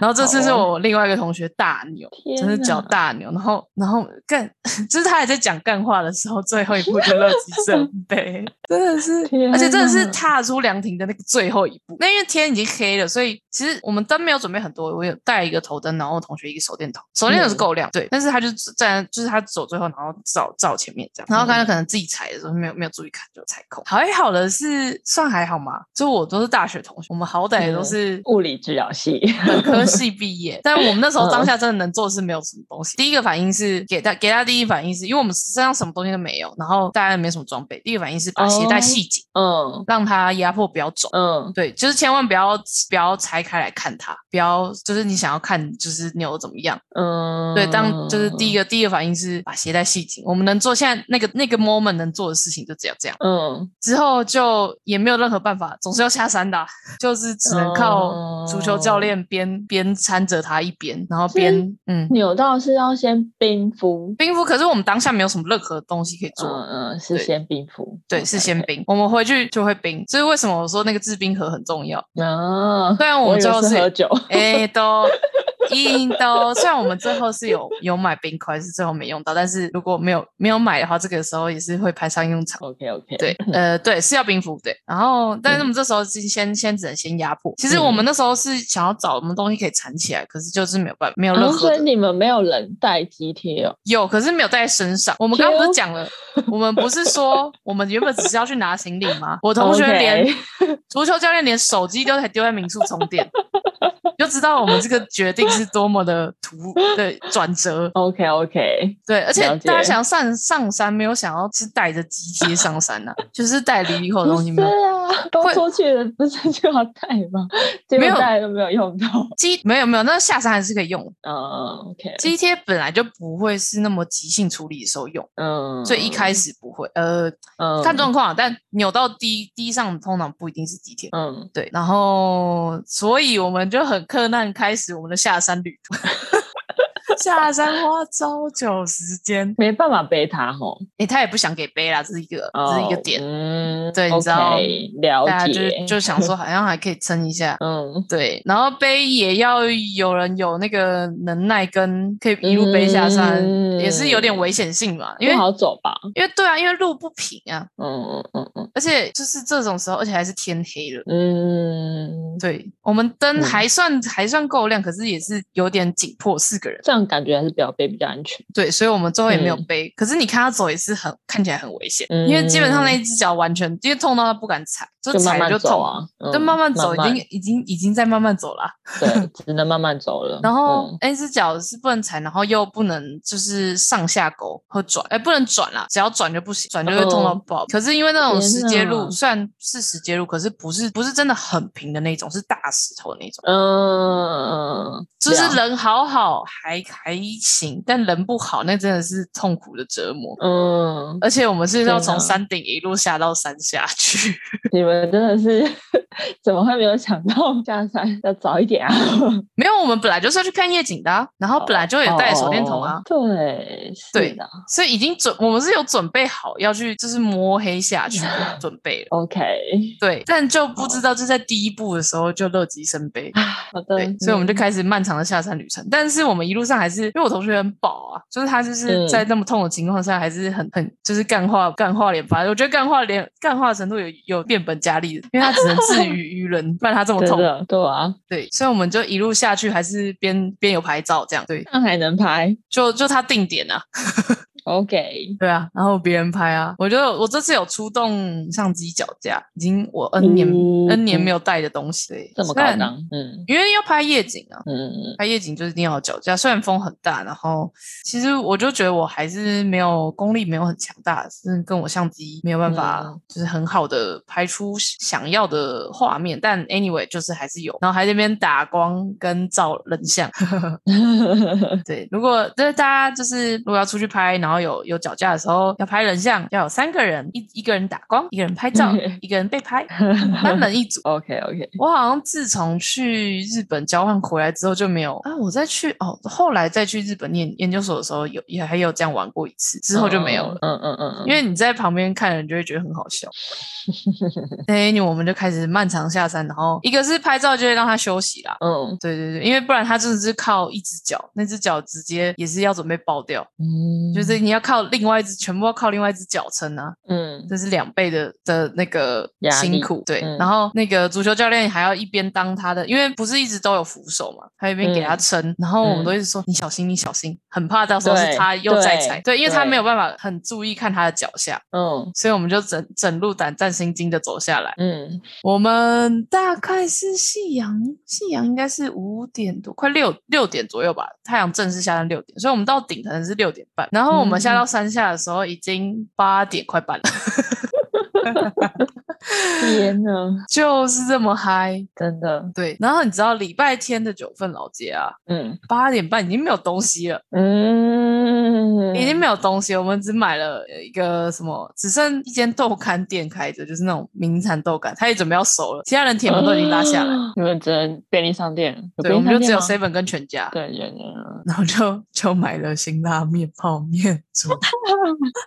[SPEAKER 1] 然后这次是我另外一个同学大扭，
[SPEAKER 2] 天
[SPEAKER 1] 真是脚大牛，然后然后干，*laughs* 就是他还在讲干话的时候，最后一步就乐极生悲，*laughs* 真的是，而且真的是踏出凉亭的那个最后一步。那因为天已经黑了，所以其实我们灯没有准备很多，我有带一个头灯，然后我同学一个手电筒，手电筒是
[SPEAKER 2] 嗯
[SPEAKER 1] 够亮，对，但是他就站，就是他走最后，然后照照前面这样，然后刚才可能自己踩的时候没有没有注意看就踩空，还好的是算还好嘛，就我都是大学同学，我们好歹也都
[SPEAKER 2] 嗯
[SPEAKER 1] 是
[SPEAKER 2] 物理治疗系，
[SPEAKER 1] 本科系毕业，*laughs* 但我们那时候
[SPEAKER 2] 嗯
[SPEAKER 1] 当下真的能做的是没有什么东西。第一个反应是给他给他第一反应是因为我们身上什么东西都没有，然后大家也没什么装备。第一个反应是把鞋带
[SPEAKER 2] 哦
[SPEAKER 1] 系紧，
[SPEAKER 2] 嗯
[SPEAKER 1] 让它压迫不要肿。
[SPEAKER 2] 嗯
[SPEAKER 1] 对，就是千万不要不要拆开来看它，不要就是你想要看就是扭得怎么样。
[SPEAKER 2] 嗯，
[SPEAKER 1] 对，当就是第一个第一个反应是把鞋带系紧。我们能做现在那个那个 moment 能做的事情就只有这样。
[SPEAKER 2] 嗯
[SPEAKER 1] 之后就也没有任何办法，总是要下山的啊、*laughs* 就是只能靠足球教练边边搀着他一边，然后边嗯
[SPEAKER 2] 扭到是要先冰敷，
[SPEAKER 1] 冰敷。可是我们当下没有什么任何东西可以做，
[SPEAKER 2] 嗯嗯，是先冰敷，
[SPEAKER 1] 对，是先冰。我们回去就会冰，所以为什么我说那个制冰盒很重要。
[SPEAKER 2] 啊，
[SPEAKER 1] 虽然我们
[SPEAKER 2] 以为
[SPEAKER 1] 最后是
[SPEAKER 2] 是喝酒，
[SPEAKER 1] 哎，都印度，虽然我们最后是有有买冰块，是最后没用到，但是如果没有没有买的话，这个时候也是会派上用场。
[SPEAKER 2] OK OK，
[SPEAKER 1] 对，呃，对，是要冰敷，对。然后，但是我们这时候是先先只能先压迫。其实我们那时候是想要找什么东西可以缠起来，可是就是没有办法，没有任何的
[SPEAKER 2] 所以你们没有人带肌贴哦。
[SPEAKER 1] 有，可是没有带在身上。我们刚刚不是讲了，我们不是说 *laughs* 我们原本只是要去拿行李吗？我同学连足球教练连手机都还丢在民宿充电，你就知道我们这个决定是多么的突对转折。
[SPEAKER 2] OK OK，
[SPEAKER 1] 对，而且大家想上上山，没有想要是带着机贴上山呐、就是带离离口的东西没有。
[SPEAKER 2] 啊，*laughs* 都
[SPEAKER 1] 会
[SPEAKER 2] 出去了，不是就要带吗？
[SPEAKER 1] 没有
[SPEAKER 2] 带都没有用到。
[SPEAKER 1] 机没有没有，那下山还是可以用。
[SPEAKER 2] 嗯，OK，
[SPEAKER 1] 机贴本来就不会是那么急性处理的时候用，
[SPEAKER 2] 嗯，
[SPEAKER 1] 所以一开始不会。呃，
[SPEAKER 2] 嗯
[SPEAKER 1] 看状况啊，但扭到低低上通常不一定是机贴。
[SPEAKER 2] 嗯，
[SPEAKER 1] 对，然后所以我们就很柯南开始我们的下山旅途。下山花超久时间，*laughs*
[SPEAKER 2] 没办法背他吼，
[SPEAKER 1] 诶，他也不想给背啦，这是一个，这是一个
[SPEAKER 2] 哦
[SPEAKER 1] 点。
[SPEAKER 2] 嗯，
[SPEAKER 1] 对你知道
[SPEAKER 2] 了
[SPEAKER 1] 大家就
[SPEAKER 2] 解，
[SPEAKER 1] 就想说，好像还可以撑一下。*laughs*
[SPEAKER 2] 嗯，
[SPEAKER 1] 对，然后背也要有人有那个能耐跟可以一路背下山，也是有点危险性嘛。因为
[SPEAKER 2] 好走吧？
[SPEAKER 1] 因为对啊，因为路不平啊，
[SPEAKER 2] 嗯嗯嗯嗯
[SPEAKER 1] 而且就是这种时候，而且还是天黑了。
[SPEAKER 2] 嗯，
[SPEAKER 1] 对我们灯
[SPEAKER 2] 嗯
[SPEAKER 1] 还算、还算够亮，可是也是有点紧迫，四个人。
[SPEAKER 2] 这样感觉还是不要背比较安全。
[SPEAKER 1] 对，所以我们最后也没有
[SPEAKER 2] 嗯
[SPEAKER 1] 背。可是你看他走也是很看起来很危险，因为基本上那一只脚完全因为痛到他不敢踩，就
[SPEAKER 2] 就慢慢
[SPEAKER 1] 踩就痛。
[SPEAKER 2] 走啊，
[SPEAKER 1] 就慢慢走，已经已经已经在慢慢走了。
[SPEAKER 2] 对，只能慢慢走了。*laughs*
[SPEAKER 1] 然后
[SPEAKER 2] 嗯
[SPEAKER 1] 那只脚是不能踩，然后又不能就是上下勾和转，哎，不能转啦，只要转就不行，转就会痛到
[SPEAKER 2] 哦
[SPEAKER 1] 爆。可是因为那种
[SPEAKER 2] 天
[SPEAKER 1] 石阶路，虽然是石阶路，可是不是不是真的很平的那种，是大石头的那种。
[SPEAKER 2] 嗯，
[SPEAKER 1] 就是人好好还还行，但人不好，那真的是痛苦的折磨。
[SPEAKER 2] 嗯，
[SPEAKER 1] 而且我们是要从山顶一路下到山下去，
[SPEAKER 2] 你们真的是 *laughs* 怎么会没有想到下山 *laughs* 要早一点啊？*laughs*
[SPEAKER 1] 没有，我们本来就是要去看夜景的、啊，然后本来就有带手电筒啊，
[SPEAKER 2] 哦对，
[SPEAKER 1] 对
[SPEAKER 2] 的
[SPEAKER 1] 所以已经准，我们是有准备好要去，就是摸黑下去准备了。
[SPEAKER 2] ，OK，
[SPEAKER 1] 对，但就不知道就在第一步的时候就乐极生悲。
[SPEAKER 2] 好的，
[SPEAKER 1] 对，所以我们就
[SPEAKER 2] 嗯
[SPEAKER 1] 开始漫长的下山旅程。但是我们一路上还是，因为我同学很饱啊，就是他就是
[SPEAKER 2] 嗯
[SPEAKER 1] 在那么痛的情况下，还是很很就是干话干话连发。我觉得干话连干话程度有有变本加厉的，因为他只能自娱娱人，不然他这么痛。
[SPEAKER 2] 对啊，
[SPEAKER 1] 对，所以我们就一路下去，还是边边有拍照这样。对，
[SPEAKER 2] 这样还能拍
[SPEAKER 1] 就就他定点啊，
[SPEAKER 2] ，OK，
[SPEAKER 1] 对啊，然后别人拍啊。我就我这次有出动相机脚架，已经我 N 年、
[SPEAKER 2] 嗯
[SPEAKER 1] N 年没有带的东西，对，
[SPEAKER 2] 这么
[SPEAKER 1] 虽然
[SPEAKER 2] 高档，嗯
[SPEAKER 1] 因为要拍夜景啊。
[SPEAKER 2] 嗯
[SPEAKER 1] 拍夜景就一定要有脚架，虽然风很大，然后其实我就觉得我还是没有功力没有很强大，是跟我相机没有办法
[SPEAKER 2] 嗯
[SPEAKER 1] 就是很好的拍出想要的画面。但 anyway 就是还是有，然后还在那边打光跟照人像。
[SPEAKER 2] 嗯，*laughs*
[SPEAKER 1] 对，如果就是大家就是如果要出去拍，然后有有脚架的时候要拍人像，要有三个人，一一个人打光，一个人拍照，*laughs* 一个人被拍，三人一组。*laughs*
[SPEAKER 2] OK OK，
[SPEAKER 1] 我好像自从去日本交换回来之后就没有啊，我再去哦，后来再去日本念研究所的时候有也还有这样玩过一次，之后就没有了。
[SPEAKER 2] 嗯嗯嗯嗯，
[SPEAKER 1] 因为你在旁边看人就会觉得很好笑，对，我们就开始漫长下山，然后一个是拍照就会让他休息啦，
[SPEAKER 2] 嗯
[SPEAKER 1] 对对对，因为不然他真的是靠一只脚，那只脚直接也是要准备爆掉，
[SPEAKER 2] 嗯，
[SPEAKER 1] 就是你要靠另外一只，全部要靠另外一只脚撑啊，
[SPEAKER 2] 嗯
[SPEAKER 1] 这是两倍的的那个辛苦，对。
[SPEAKER 2] 嗯
[SPEAKER 1] 然后那个足球教练还要一边当他的，因为不是一直都有扶手嘛，他一边给他
[SPEAKER 2] 嗯
[SPEAKER 1] 撑，然后我们
[SPEAKER 2] 嗯
[SPEAKER 1] 都一直说、你小心，你小心，很怕到时候是他又在踩，
[SPEAKER 2] 对
[SPEAKER 1] 对，因为他没有办法很注意看他的脚下，
[SPEAKER 2] 嗯
[SPEAKER 1] 所以我们就整整路胆战心惊的走下来。
[SPEAKER 2] 嗯
[SPEAKER 1] 我们大概是夕阳，夕阳应该是五点多，快六六点左右吧。太阳正式下山六点，所以我们到顶可能是六点半。然后我们下
[SPEAKER 2] 嗯。
[SPEAKER 1] 到山下的时候已经八点快半了，*laughs* *laughs*
[SPEAKER 2] 天呐，
[SPEAKER 1] 就是这么嗨。
[SPEAKER 2] 真的，
[SPEAKER 1] 对，然后你知道礼拜天的九份老街啊，
[SPEAKER 2] 嗯
[SPEAKER 1] 八点半已经没有东西了，
[SPEAKER 2] 嗯，
[SPEAKER 1] 已经没有东西，我们只买了一个什么，只剩一间豆干店开着，就是那种名产豆干，它也准备要熟了，其他人铁门都已经拉下来。
[SPEAKER 2] 啊你们只能便利商店，有
[SPEAKER 1] 对，我们就只有 seven 跟全家。
[SPEAKER 2] 对
[SPEAKER 1] 然后就就买了辛拉面、泡面煮，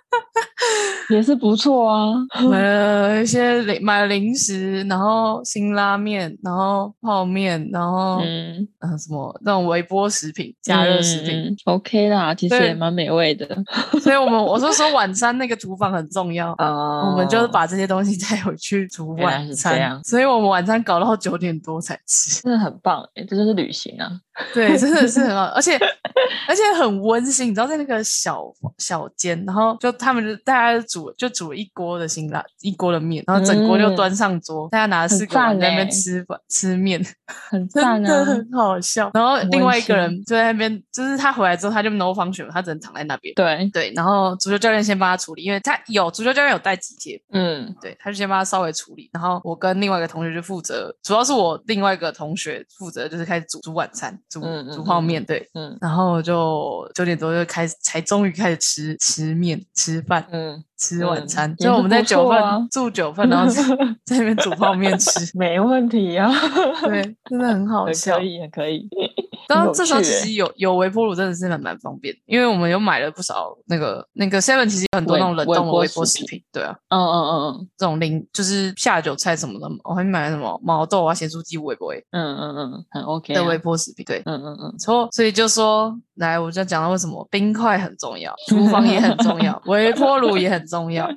[SPEAKER 1] *laughs*
[SPEAKER 2] 也是不错啊。
[SPEAKER 1] 买了一些零买了零食，然后辛拉面，然后泡面，然后
[SPEAKER 2] 嗯，
[SPEAKER 1] 嗯、什么那种微波食品、加热食品。
[SPEAKER 2] 嗯 OK 啦，其实也蛮美味的。*laughs*
[SPEAKER 1] 所以我们我是说晚餐那个厨房很重要。
[SPEAKER 2] 啊
[SPEAKER 1] 我们就是把这些东西 *laughs* 带回去煮晚餐所以我们晚餐搞到九点多才吃。
[SPEAKER 2] 真的很棒哎，这就是旅行啊。*laughs*
[SPEAKER 1] 对，真的是很好，而且而且很温馨。你知道，在那个小小间，然后就他们就大家煮就煮了一锅的辛辣，一锅的面，然后整锅就
[SPEAKER 2] 嗯
[SPEAKER 1] 端上桌，大家拿四个碗在那边
[SPEAKER 2] 欸
[SPEAKER 1] 吃饭吃面，
[SPEAKER 2] 很
[SPEAKER 1] 真
[SPEAKER 2] 赞啊！
[SPEAKER 1] 的很好笑。然后另外一个人就在那边，就是他回来之后他就 no function，他只能躺在那边。
[SPEAKER 2] 对，
[SPEAKER 1] 对，然后足球教练先帮他处理，因为他有足球教练有带几贴，
[SPEAKER 2] 嗯
[SPEAKER 1] 对，他就先帮他稍微处理，然后我跟另外一个同学就负责，主要是我另外一个同学负责，就是开始煮煮晚餐，煮煮泡面，对，
[SPEAKER 2] 嗯
[SPEAKER 1] 然后就九点多就开始，才终于开始吃吃面、吃饭、
[SPEAKER 2] 嗯，
[SPEAKER 1] 吃晚
[SPEAKER 2] 嗯
[SPEAKER 1] 餐。就我们在
[SPEAKER 2] 不
[SPEAKER 1] 九份、
[SPEAKER 2] 啊
[SPEAKER 1] 住九份，然后 *laughs* 在那边煮泡面吃，*laughs*
[SPEAKER 2] 没问题啊，
[SPEAKER 1] 对，真的很好
[SPEAKER 2] 很
[SPEAKER 1] 笑
[SPEAKER 2] 可。以，很可以。
[SPEAKER 1] 然后这时候其实有有微波炉真的是蛮蛮方便，因为我们有买了不少那个那个 Seven，其实有很多那种冷冻的微波
[SPEAKER 2] 食
[SPEAKER 1] 食品，对啊，
[SPEAKER 2] 嗯嗯嗯嗯
[SPEAKER 1] 这种零就是下酒菜什么的，我还买了什么毛豆啊、咸酥鸡、微波
[SPEAKER 2] 嗯嗯嗯嗯，很 OK
[SPEAKER 1] 的
[SPEAKER 2] 啊。
[SPEAKER 1] 微波食品，对，
[SPEAKER 2] 嗯嗯嗯，
[SPEAKER 1] 错，所以就说，来，我就讲到为什么冰块很重要，厨房也很重要，*laughs* 微波炉也很重要，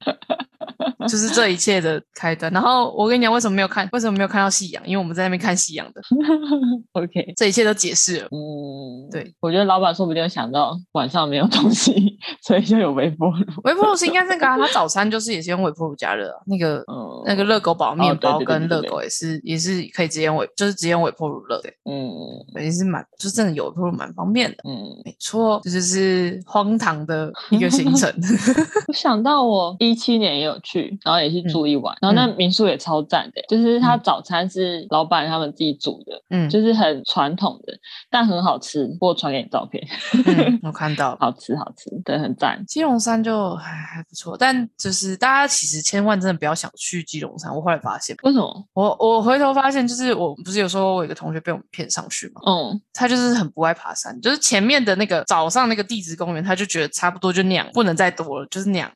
[SPEAKER 1] *laughs* 就是这一切的开端。然后我跟你讲，为什么没有看，为什么没有看到夕阳？因为我们在那边看夕阳的，*laughs*
[SPEAKER 2] OK。
[SPEAKER 1] 这一切都解释了。
[SPEAKER 2] 嗯，
[SPEAKER 1] 对，
[SPEAKER 2] 我觉得老板说不定想到晚上没有东西，*laughs* 所以就有微波炉。
[SPEAKER 1] 微波炉是应该是那个、啊，他早餐就是也是用微波炉加热啊，那个。
[SPEAKER 2] 嗯，
[SPEAKER 1] 那个热狗堡面包跟热狗也是也是可以直接用微，就是直接用微波炉热的，
[SPEAKER 2] 嗯
[SPEAKER 1] 对也是蛮，就是真的有微波炉蛮方便的。
[SPEAKER 2] 嗯，
[SPEAKER 1] 没错，这就是荒唐的一个行程。
[SPEAKER 2] 我想到我一七年也有去，然后也去住一晚，然后那民宿也超赞的，就是他
[SPEAKER 1] 嗯
[SPEAKER 2] 早餐是老板他们自己煮的，
[SPEAKER 1] 嗯，
[SPEAKER 2] 就是很传统的，但很好吃。我有传给你照片，
[SPEAKER 1] 嗯，*laughs* 我看到。
[SPEAKER 2] 好吃好吃，对，很赞。
[SPEAKER 1] 基隆山就还还不错，但就是大家其实千万真的不要想去基隆山。我后来发现，
[SPEAKER 2] 为什么？
[SPEAKER 1] 我我回头发现，就是我不是有说我有一个同学被我们骗上去嘛，
[SPEAKER 2] 嗯
[SPEAKER 1] 他就是很不爱爬山，就是前面的那个早上那个地质公园，他就觉得差不多就那样，不能再多了，就是那样。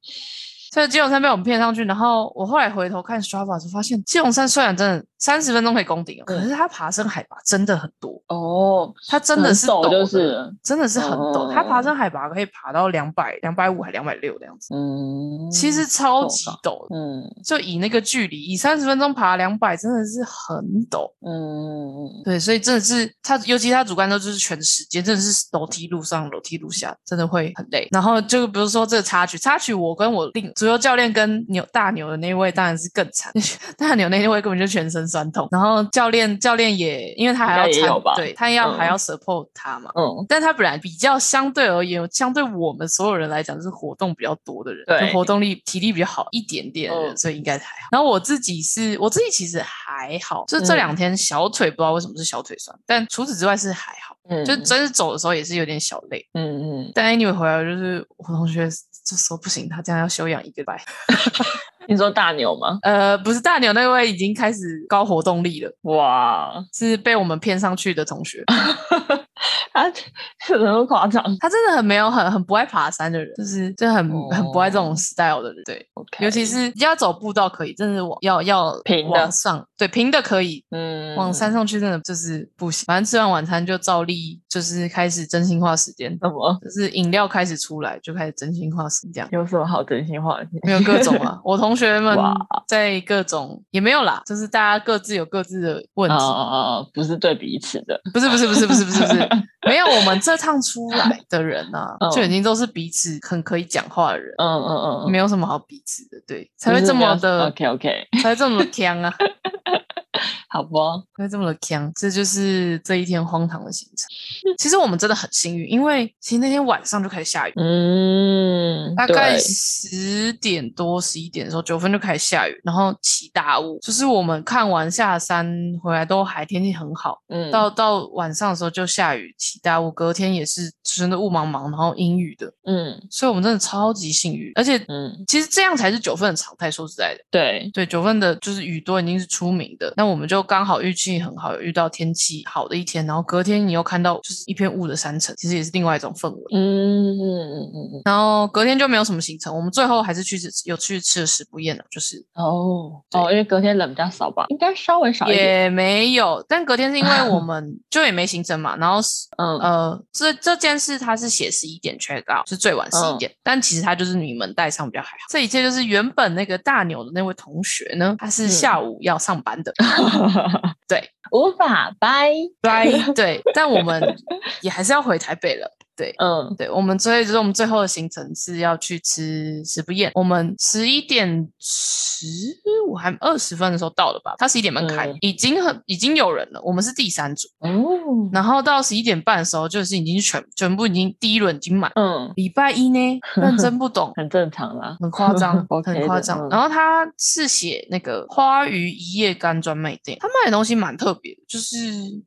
[SPEAKER 1] 所以基隆山被我们骗上去，然后我后来回头看 Strava 时，发现基隆山虽然真的三十分钟可以攻顶哦，可
[SPEAKER 2] 嗯
[SPEAKER 1] 是它爬升海拔真的很多，
[SPEAKER 2] 哦，
[SPEAKER 1] 它真的是陡
[SPEAKER 2] 就是
[SPEAKER 1] 真的是很陡，它爬
[SPEAKER 2] 哦
[SPEAKER 1] 升海拔可以爬到两百、两百五还两百六这样子，
[SPEAKER 2] 嗯，
[SPEAKER 1] 其实超级陡。
[SPEAKER 2] 嗯
[SPEAKER 1] 就以那个距离，以三十分钟爬两百，真的是很陡。
[SPEAKER 2] 嗯
[SPEAKER 1] 对，所以真的是它，尤其它主干道就是全时间，真的是楼梯路上、楼梯路下，真的会很累。然后就比如说这个插曲，插曲我跟我另足球教练跟牛大牛的那位当然是更惨，*laughs* 大牛那位根本就全身酸痛。然后教练教练也因为他还要参对他要、还
[SPEAKER 2] 嗯
[SPEAKER 1] 要 support 他嘛。
[SPEAKER 2] 嗯
[SPEAKER 1] 但他本来比较相对而言，相对我们所有人来讲，是活动比较多的人，
[SPEAKER 2] 对
[SPEAKER 1] 就活动力、体力比较好一点点的人，
[SPEAKER 2] 嗯
[SPEAKER 1] 所以应该还好。然后我自己是，我自己其实还好，就这
[SPEAKER 2] 嗯
[SPEAKER 1] 两天小腿不知道为什么是小腿酸，但除此之外是还好。
[SPEAKER 2] 嗯，
[SPEAKER 1] 就真是走的时候也是有点小累，
[SPEAKER 2] 嗯嗯，
[SPEAKER 1] 但 anyway 回来就是我同学就说不行，他这样要休养一个礼拜。*laughs*
[SPEAKER 2] 你说大牛吗？
[SPEAKER 1] 呃，不是大牛那位已经开始高活动力了，
[SPEAKER 2] 哇，
[SPEAKER 1] 是被我们骗上去的同学。*laughs* *laughs*
[SPEAKER 2] 他怎么夸张？
[SPEAKER 1] 他真的很没有很很不爱爬山的人，就是就很、很不爱这种
[SPEAKER 2] 哦。
[SPEAKER 1] style 的人。对。尤其是要走步道可以，真的是往要要
[SPEAKER 2] 平的。
[SPEAKER 1] 上，对平的可以。
[SPEAKER 2] 嗯，
[SPEAKER 1] 往山上去真的就是不行，反正吃完晚餐就照例就是开始真心话时间，
[SPEAKER 2] 怎么？
[SPEAKER 1] 就是饮料开始出来就开始真心话时间。
[SPEAKER 2] 有什么好真心话的？
[SPEAKER 1] 没有各种啊，*laughs* 我同学们在各种也没有啦，就是大家各自有各自的问
[SPEAKER 2] 哦
[SPEAKER 1] 题，
[SPEAKER 2] 哦哦哦，不是对彼此的。
[SPEAKER 1] 不是不是不是不是不是不 *laughs* 是，没有我们这趟出来的人呢、
[SPEAKER 2] 嗯
[SPEAKER 1] 就已经都是彼此很可以讲话的人，
[SPEAKER 2] 嗯嗯嗯，
[SPEAKER 1] 没有什么好彼此的，对，才会这么的
[SPEAKER 2] ，OK OK，
[SPEAKER 1] 才会这么的强啊，*laughs*
[SPEAKER 2] 好吧，
[SPEAKER 1] 才会这么的强，这就是这一天荒唐的行程。*laughs* 其实我们真的很幸运，因为其实那天晚上就开始下雨，
[SPEAKER 2] 嗯，
[SPEAKER 1] 大概十点多、十一点的时候，九分就开始下雨，然后起大雾。就是我们看完下山回来都还天气很好，
[SPEAKER 2] 嗯
[SPEAKER 1] 到到晚上的时候就下雨起大雾，隔天也是真的雾茫茫，然后阴雨的，
[SPEAKER 2] 嗯
[SPEAKER 1] 所以我们真的超级幸运。而且
[SPEAKER 2] 嗯，
[SPEAKER 1] 其实这样才是九份的常态，说实在的，
[SPEAKER 2] 对，
[SPEAKER 1] 对九份的就是雨多已经是出名的，那我们就就刚好运气很好，有遇到天气好的一天，然后隔天你又看到就是一片雾的山城，其实也是另外一种氛围。
[SPEAKER 2] 嗯嗯嗯嗯。嗯，
[SPEAKER 1] 然后隔天就没有什么行程，我们最后还是去吃有去吃了食不厌的，就是。
[SPEAKER 2] 哦哦，因为隔天人比较少吧，应该稍微少一点。
[SPEAKER 1] 也没有，但隔天是因为我们 *laughs* 就也没行程嘛，然后是
[SPEAKER 2] 嗯。
[SPEAKER 1] 呃，这这件事他是写十一点 check out，是最晚十一
[SPEAKER 2] 嗯。
[SPEAKER 1] 点，但其实他就是你们带上比较还好。这一切就是原本那个大牛的那位同学呢，他是
[SPEAKER 2] 嗯。
[SPEAKER 1] 下午要上班的，*laughs* 对
[SPEAKER 2] 无法掰。
[SPEAKER 1] 掰对，但我们 *laughs* 也还是要回台北了，对。
[SPEAKER 2] 嗯
[SPEAKER 1] 对我们所以就是我们最后的行程是要去吃食不厌，我们十一点十五还二十分的时候到了吧？他十一点半开，
[SPEAKER 2] 嗯
[SPEAKER 1] 已经很已经有人了，我们是第三组，
[SPEAKER 2] 哦
[SPEAKER 1] 然后到十一点半的时候就是已经全全部已经第一轮已经满。
[SPEAKER 2] 嗯，
[SPEAKER 1] 礼拜一呢，*laughs* 认真不懂，*laughs*
[SPEAKER 2] 很正常啦。
[SPEAKER 1] 很夸张 *laughs* 很夸张。
[SPEAKER 2] 嗯
[SPEAKER 1] 然后他是写那个花鱼一夜干专卖店，他卖的东西蛮特别的，就是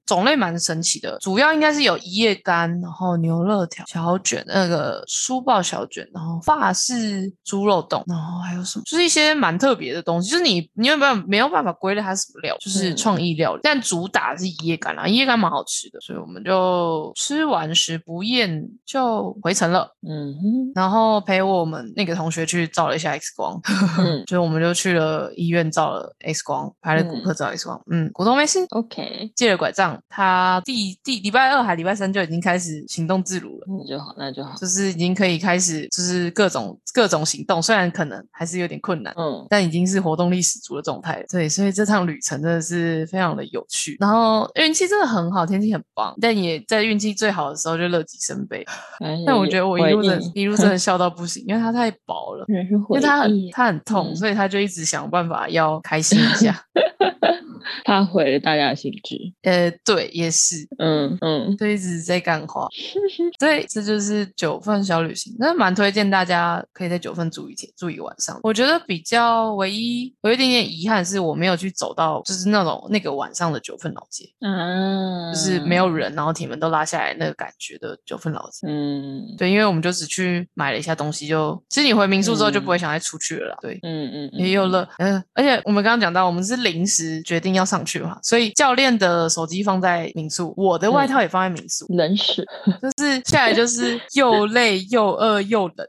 [SPEAKER 1] 种类蛮神奇的。主要应该是有一夜干，然后牛小卷、那个书报小卷，然后法式猪肉冻，然后还有什么，就是一些蛮特别的东西。就是你你有没有没有办法归类它是什么料，就是
[SPEAKER 2] 嗯
[SPEAKER 1] 创意料理。但主打是一夜干啦，一夜干蛮好吃的，所以我们就吃完食不厌就回城了。
[SPEAKER 2] 嗯哼
[SPEAKER 1] 然后陪我们那个同学去照了一下 X 光，*laughs*
[SPEAKER 2] 嗯
[SPEAKER 1] 就我们就去了医院照了 X 光，拍了骨科照 X 光，嗯，骨头没事
[SPEAKER 2] ，，OK，
[SPEAKER 1] 借了拐杖，他第第礼拜二还礼拜三就已经开始行动自
[SPEAKER 2] 那就好，那就好。
[SPEAKER 1] 就是已经可以开始，就是各种各种行动，虽然可能还是有点困难，
[SPEAKER 2] 嗯
[SPEAKER 1] 但已经是活动力十足的状态了。对，所以这趟旅程真的是非常的有趣，然后运气真的很好，天气很棒，但也在运气最好的时候就乐极生悲。*laughs* 但我觉得我一路真的一路真的笑到不行，因为它太薄了。
[SPEAKER 2] 因
[SPEAKER 1] 因为它很
[SPEAKER 2] 很
[SPEAKER 1] 他很痛，
[SPEAKER 2] 嗯
[SPEAKER 1] 所以他就一直想办法要开心一下。*laughs*
[SPEAKER 2] 他毁了大家的兴致。
[SPEAKER 1] 呃，对，也是，
[SPEAKER 2] 嗯嗯
[SPEAKER 1] 就一直在干话。*laughs* 对，这就是九份小旅行，真的蛮推荐大家可以在九份住一天，住一晚上。我觉得比较唯一有一点点遗憾是我没有去走到就是那种那个晚上的九份老街，
[SPEAKER 2] 嗯，
[SPEAKER 1] 就是没有人，然后铁门都拉下来那个感觉的九份老街。
[SPEAKER 2] 嗯
[SPEAKER 1] 对，因为我们就只去买了一下东西就，其实你回民宿之后就不会想再出去了啦。对，
[SPEAKER 2] 嗯嗯
[SPEAKER 1] 也有了，呃，而且我们刚刚讲到，我们是临时决定要上去嘛，所以教练的手机放在民宿，我的外套也放在民宿，
[SPEAKER 2] 冷死，
[SPEAKER 1] 就是下来就是又累又饿又冷，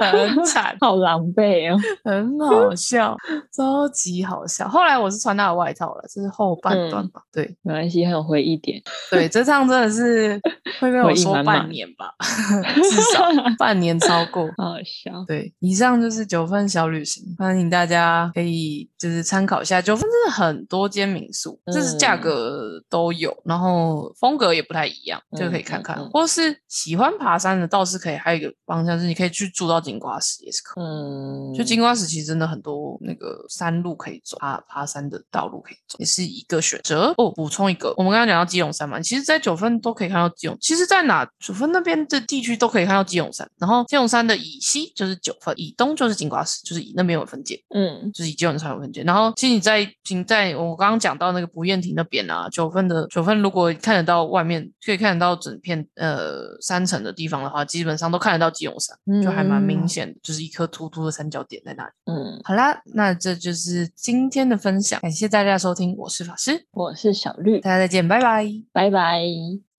[SPEAKER 1] *laughs* 很惨，
[SPEAKER 2] 好狼狈哦。
[SPEAKER 1] 很好笑，超级好笑。后来我是穿他的外套了，这是后半段吧？对
[SPEAKER 2] 没关系，很有回忆点。
[SPEAKER 1] 对，这趟真的是会被我说半年吧，*laughs* 至少 *laughs* 半年超过。
[SPEAKER 2] 好好笑。
[SPEAKER 1] 对，以上就是九份小旅行，欢迎大家可以就是参考一下。九份真的很多间民宿，就是价
[SPEAKER 2] 嗯
[SPEAKER 1] 格都有，然后风格也不太一样，就可以看看。
[SPEAKER 2] 嗯嗯嗯
[SPEAKER 1] 或是喜欢爬山的，倒是可以。还有一个方向是，你可以去住到金瓜石，也是可以。
[SPEAKER 2] 嗯，
[SPEAKER 1] 就金瓜石其实真的很多那个山路可以走，爬爬山的道路可以走，也是一个选择。哦，补充一个，我们刚刚讲到基隆山嘛，其实在九份都可以看到基隆，其实在哪九份那边的地区都可以看到基隆山，然后基隆山的以西就是九份，以东就是金瓜石，就是以那边有分界。
[SPEAKER 2] 嗯
[SPEAKER 1] 就是以基隆山有分界，然后其实你在仅在我刚刚讲到那个不厌亭那边啊，九份的九份，如果看得到外面可以看得到整片呃山城的地方的话，基本上都看得到基隆山，就还蛮明
[SPEAKER 2] 嗯
[SPEAKER 1] 显的，就是一颗突突的三角点在那里。
[SPEAKER 2] 嗯，
[SPEAKER 1] 好啦，那这就是今天的分享，感谢大家的收听，我是法师，
[SPEAKER 2] 我是小绿，
[SPEAKER 1] 大家再见，拜拜。
[SPEAKER 2] 拜拜。